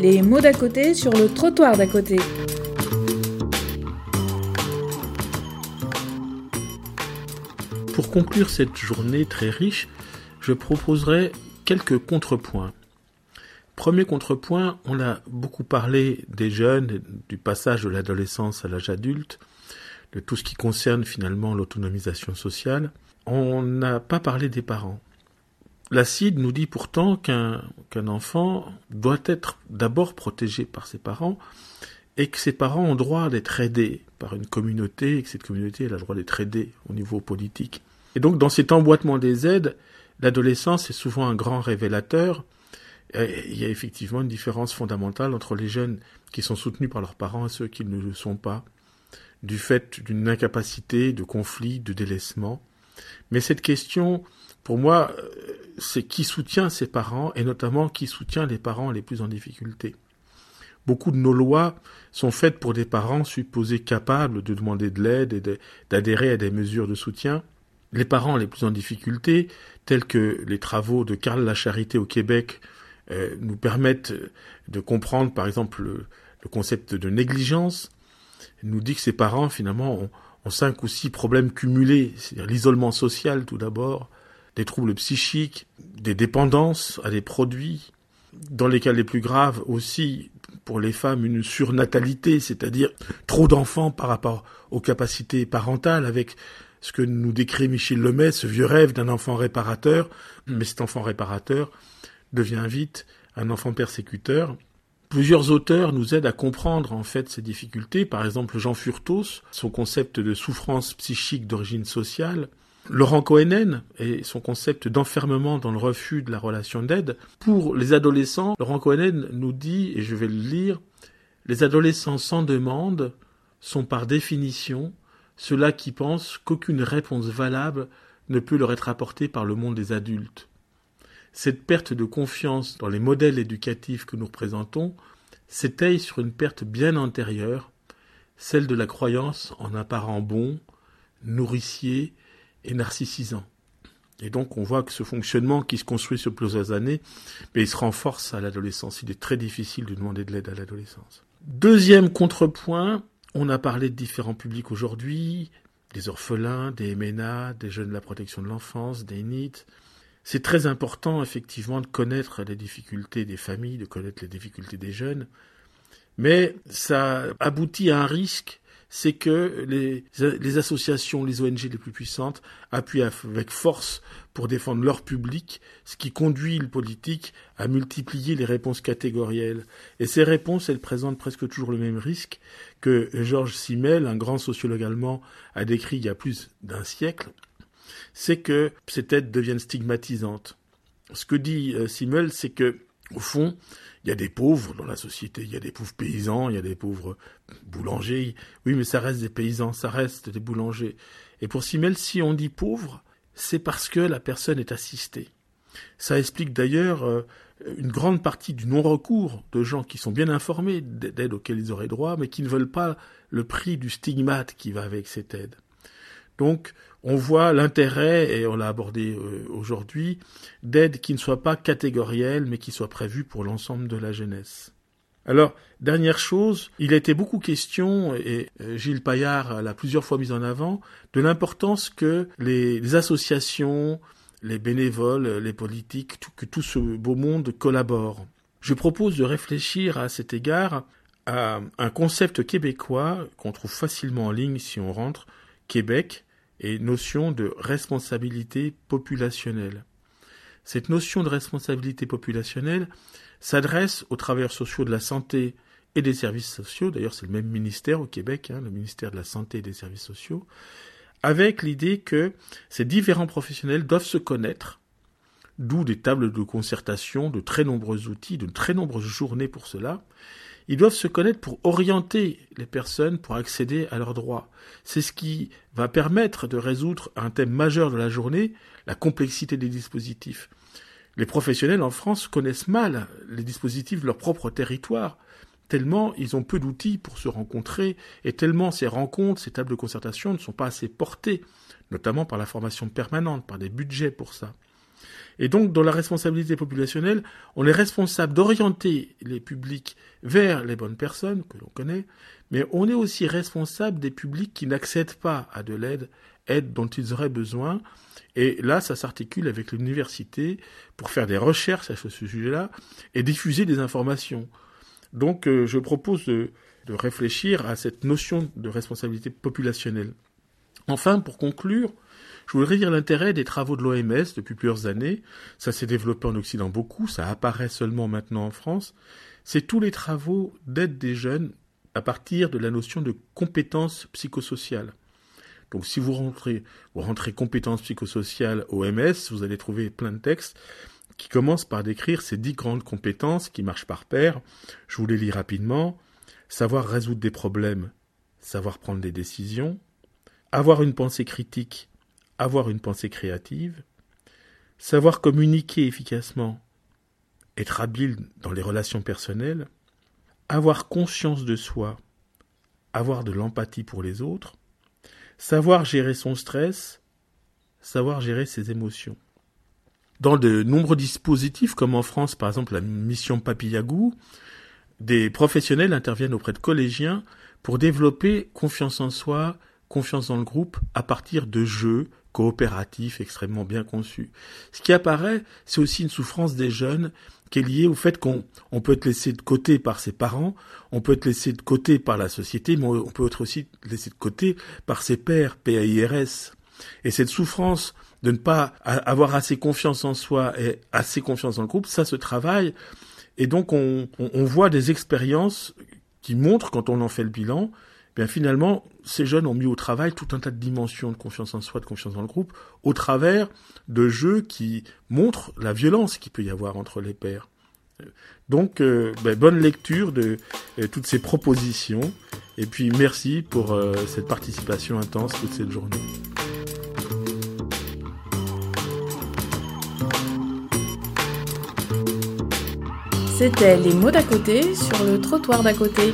Les mots d'à côté sur le trottoir d'à côté. Pour conclure cette journée très riche, je proposerai quelques contrepoints. Premier contrepoint, on a beaucoup parlé des jeunes, du passage de l'adolescence à l'âge adulte, de tout ce qui concerne finalement l'autonomisation sociale. On n'a pas parlé des parents. L'acide nous dit pourtant qu'un enfant doit être d'abord protégé par ses parents et que ses parents ont droit d'être aidés par une communauté et que cette communauté a le droit d'être aidée au niveau politique. Et donc dans cet emboîtement des aides, l'adolescence est souvent un grand révélateur il y a effectivement une différence fondamentale entre les jeunes qui sont soutenus par leurs parents et ceux qui ne le sont pas, du fait d'une incapacité, de conflit, de délaissement. Mais cette question, pour moi, c'est qui soutient ses parents et notamment qui soutient les parents les plus en difficulté. Beaucoup de nos lois sont faites pour des parents supposés capables de demander de l'aide et d'adhérer à des mesures de soutien. Les parents les plus en difficulté, tels que les travaux de Karl Charité au Québec euh, nous permettent de comprendre, par exemple, le, concept de négligence, nous dit que ces parents, finalement, ont, ont cinq ou six problèmes cumulés, c'est-à-dire l'isolement social tout d'abord, des troubles psychiques, des dépendances à des produits, dans les cas les plus graves aussi, pour les femmes, une surnatalité, c'est-à-dire trop d'enfants par rapport aux capacités parentales, avec ce que nous décrit Michel Lemay, ce vieux rêve d'un enfant réparateur, mais cet enfant réparateur devient vite un enfant persécuteur. Plusieurs auteurs nous aident à comprendre en fait ces difficultés, par exemple Jean Furtos, son concept de souffrance psychique d'origine sociale, Laurent Cohenen et son concept d'enfermement dans le refus de la relation d'aide. Pour les adolescents, Laurent Cohenen nous dit, et je vais le lire, les adolescents sans demande sont par définition ceux-là qui pensent qu'aucune réponse valable ne peut leur être apportée par le monde des adultes. Cette perte de confiance dans les modèles éducatifs que nous représentons s'étaye sur une perte bien antérieure, celle de la croyance en un parent bon, nourricier et narcissisant. Et donc on voit que ce fonctionnement qui se construit sur plusieurs années, mais il se renforce à l'adolescence. Il est très difficile de demander de l'aide à l'adolescence. Deuxième contrepoint, on a parlé de différents publics aujourd'hui, des orphelins, des MNA, des jeunes de la protection de l'enfance, des NIT, c'est très important, effectivement, de connaître les difficultés des familles, de connaître les difficultés des jeunes, mais ça aboutit à un risque, c'est que les, associations, les ONG les plus puissantes appuient avec force pour défendre leur public, ce qui conduit le politique à multiplier les réponses catégorielles. Et ces réponses, elles présentent presque toujours le même risque que Georges Simmel, un grand sociologue allemand, a décrit il y a plus d'un siècle, c'est que ces aides deviennent stigmatisantes. Ce que dit euh, Simmel, c'est que, au fond, il y a des pauvres dans la société, il y a des pauvres paysans, il y a des pauvres boulangers. Oui, mais ça reste des paysans, ça reste des boulangers. Et pour Simmel, si on dit pauvre, c'est parce que la personne est assistée. Ça explique d'ailleurs euh, une grande partie du non-recours de gens qui sont bien informés d'aides auxquelles ils auraient droit, mais qui ne veulent pas le prix du stigmate qui va avec cette aide. Donc, on voit l'intérêt, et on l'a abordé euh, aujourd'hui, d'aides qui ne soient pas catégorielles, mais qui soient prévues pour l'ensemble de la jeunesse. Alors, dernière chose, il a été beaucoup question, et euh, Gilles Paillard l'a plusieurs fois mis en avant, de l'importance que les, associations, les bénévoles, les politiques, que tout ce beau monde collabore. Je propose de réfléchir à cet égard à un concept québécois qu'on trouve facilement en ligne si on rentre, Québec, et notion de responsabilité populationnelle. Cette notion de responsabilité populationnelle s'adresse aux travailleurs sociaux de la santé et des services sociaux, d'ailleurs c'est le même ministère au Québec, hein, le ministère de la Santé et des Services sociaux, avec l'idée que ces différents professionnels doivent se connaître, d'où des tables de concertation, de très nombreux outils, de très nombreuses journées pour cela, ils doivent se connaître pour orienter les personnes pour accéder à leurs droits. C'est ce qui va permettre de résoudre un thème majeur de la journée, la complexité des dispositifs. Les professionnels en France connaissent mal les dispositifs de leur propre territoire, tellement ils ont peu d'outils pour se rencontrer, et tellement ces rencontres, ces tables de concertation ne sont pas assez portées, notamment par la formation permanente, par des budgets pour ça. Et donc, dans la responsabilité populationnelle, on est responsable d'orienter les publics vers les bonnes personnes que l'on connaît, mais on est aussi responsable des publics qui n'accèdent pas à de l'aide, aide dont ils auraient besoin. Et là, ça s'articule avec l'université pour faire des recherches à ce sujet-là et diffuser des informations. Donc, euh, je propose de, de réfléchir à cette notion de responsabilité populationnelle. Enfin, pour conclure, je voudrais dire l'intérêt des travaux de l'OMS depuis plusieurs années. Ça s'est développé en Occident beaucoup, ça apparaît seulement maintenant en France. C'est tous les travaux d'aide des jeunes à partir de la notion de compétences psychosociales. Donc si vous rentrez, vous rentrez compétences psychosociales OMS, vous allez trouver plein de textes qui commencent par décrire ces dix grandes compétences qui marchent par paire. Je vous les lis rapidement. Savoir résoudre des problèmes, savoir prendre des décisions, avoir une pensée critique, avoir une pensée créative, savoir communiquer efficacement, être habile dans les relations personnelles, avoir conscience de soi, avoir de l'empathie pour les autres, savoir gérer son stress, savoir gérer ses émotions. Dans de nombreux dispositifs, comme en France par exemple la mission Papillagou, des professionnels interviennent auprès de collégiens pour développer confiance en soi, confiance dans le groupe à partir de jeux, coopératif, extrêmement bien conçu. Ce qui apparaît, c'est aussi une souffrance des jeunes qui est liée au fait qu'on on peut être laissé de côté par ses parents, on peut être laissé de côté par la société, mais on peut être aussi laissé de côté par ses pairs, PAIRS. Et cette souffrance de ne pas avoir assez confiance en soi et assez confiance dans le groupe, ça se travaille. Et donc on, on voit des expériences qui montrent, quand on en fait le bilan, bien finalement, ces jeunes ont mis au travail tout un tas de dimensions de confiance en soi, de confiance dans le groupe, au travers de jeux qui montrent la violence qu'il peut y avoir entre les pairs. Donc, euh, ben, bonne lecture de euh, toutes ces propositions, et puis merci pour euh, cette participation intense toute cette journée. C'était les mots d'à côté sur le trottoir d'à côté.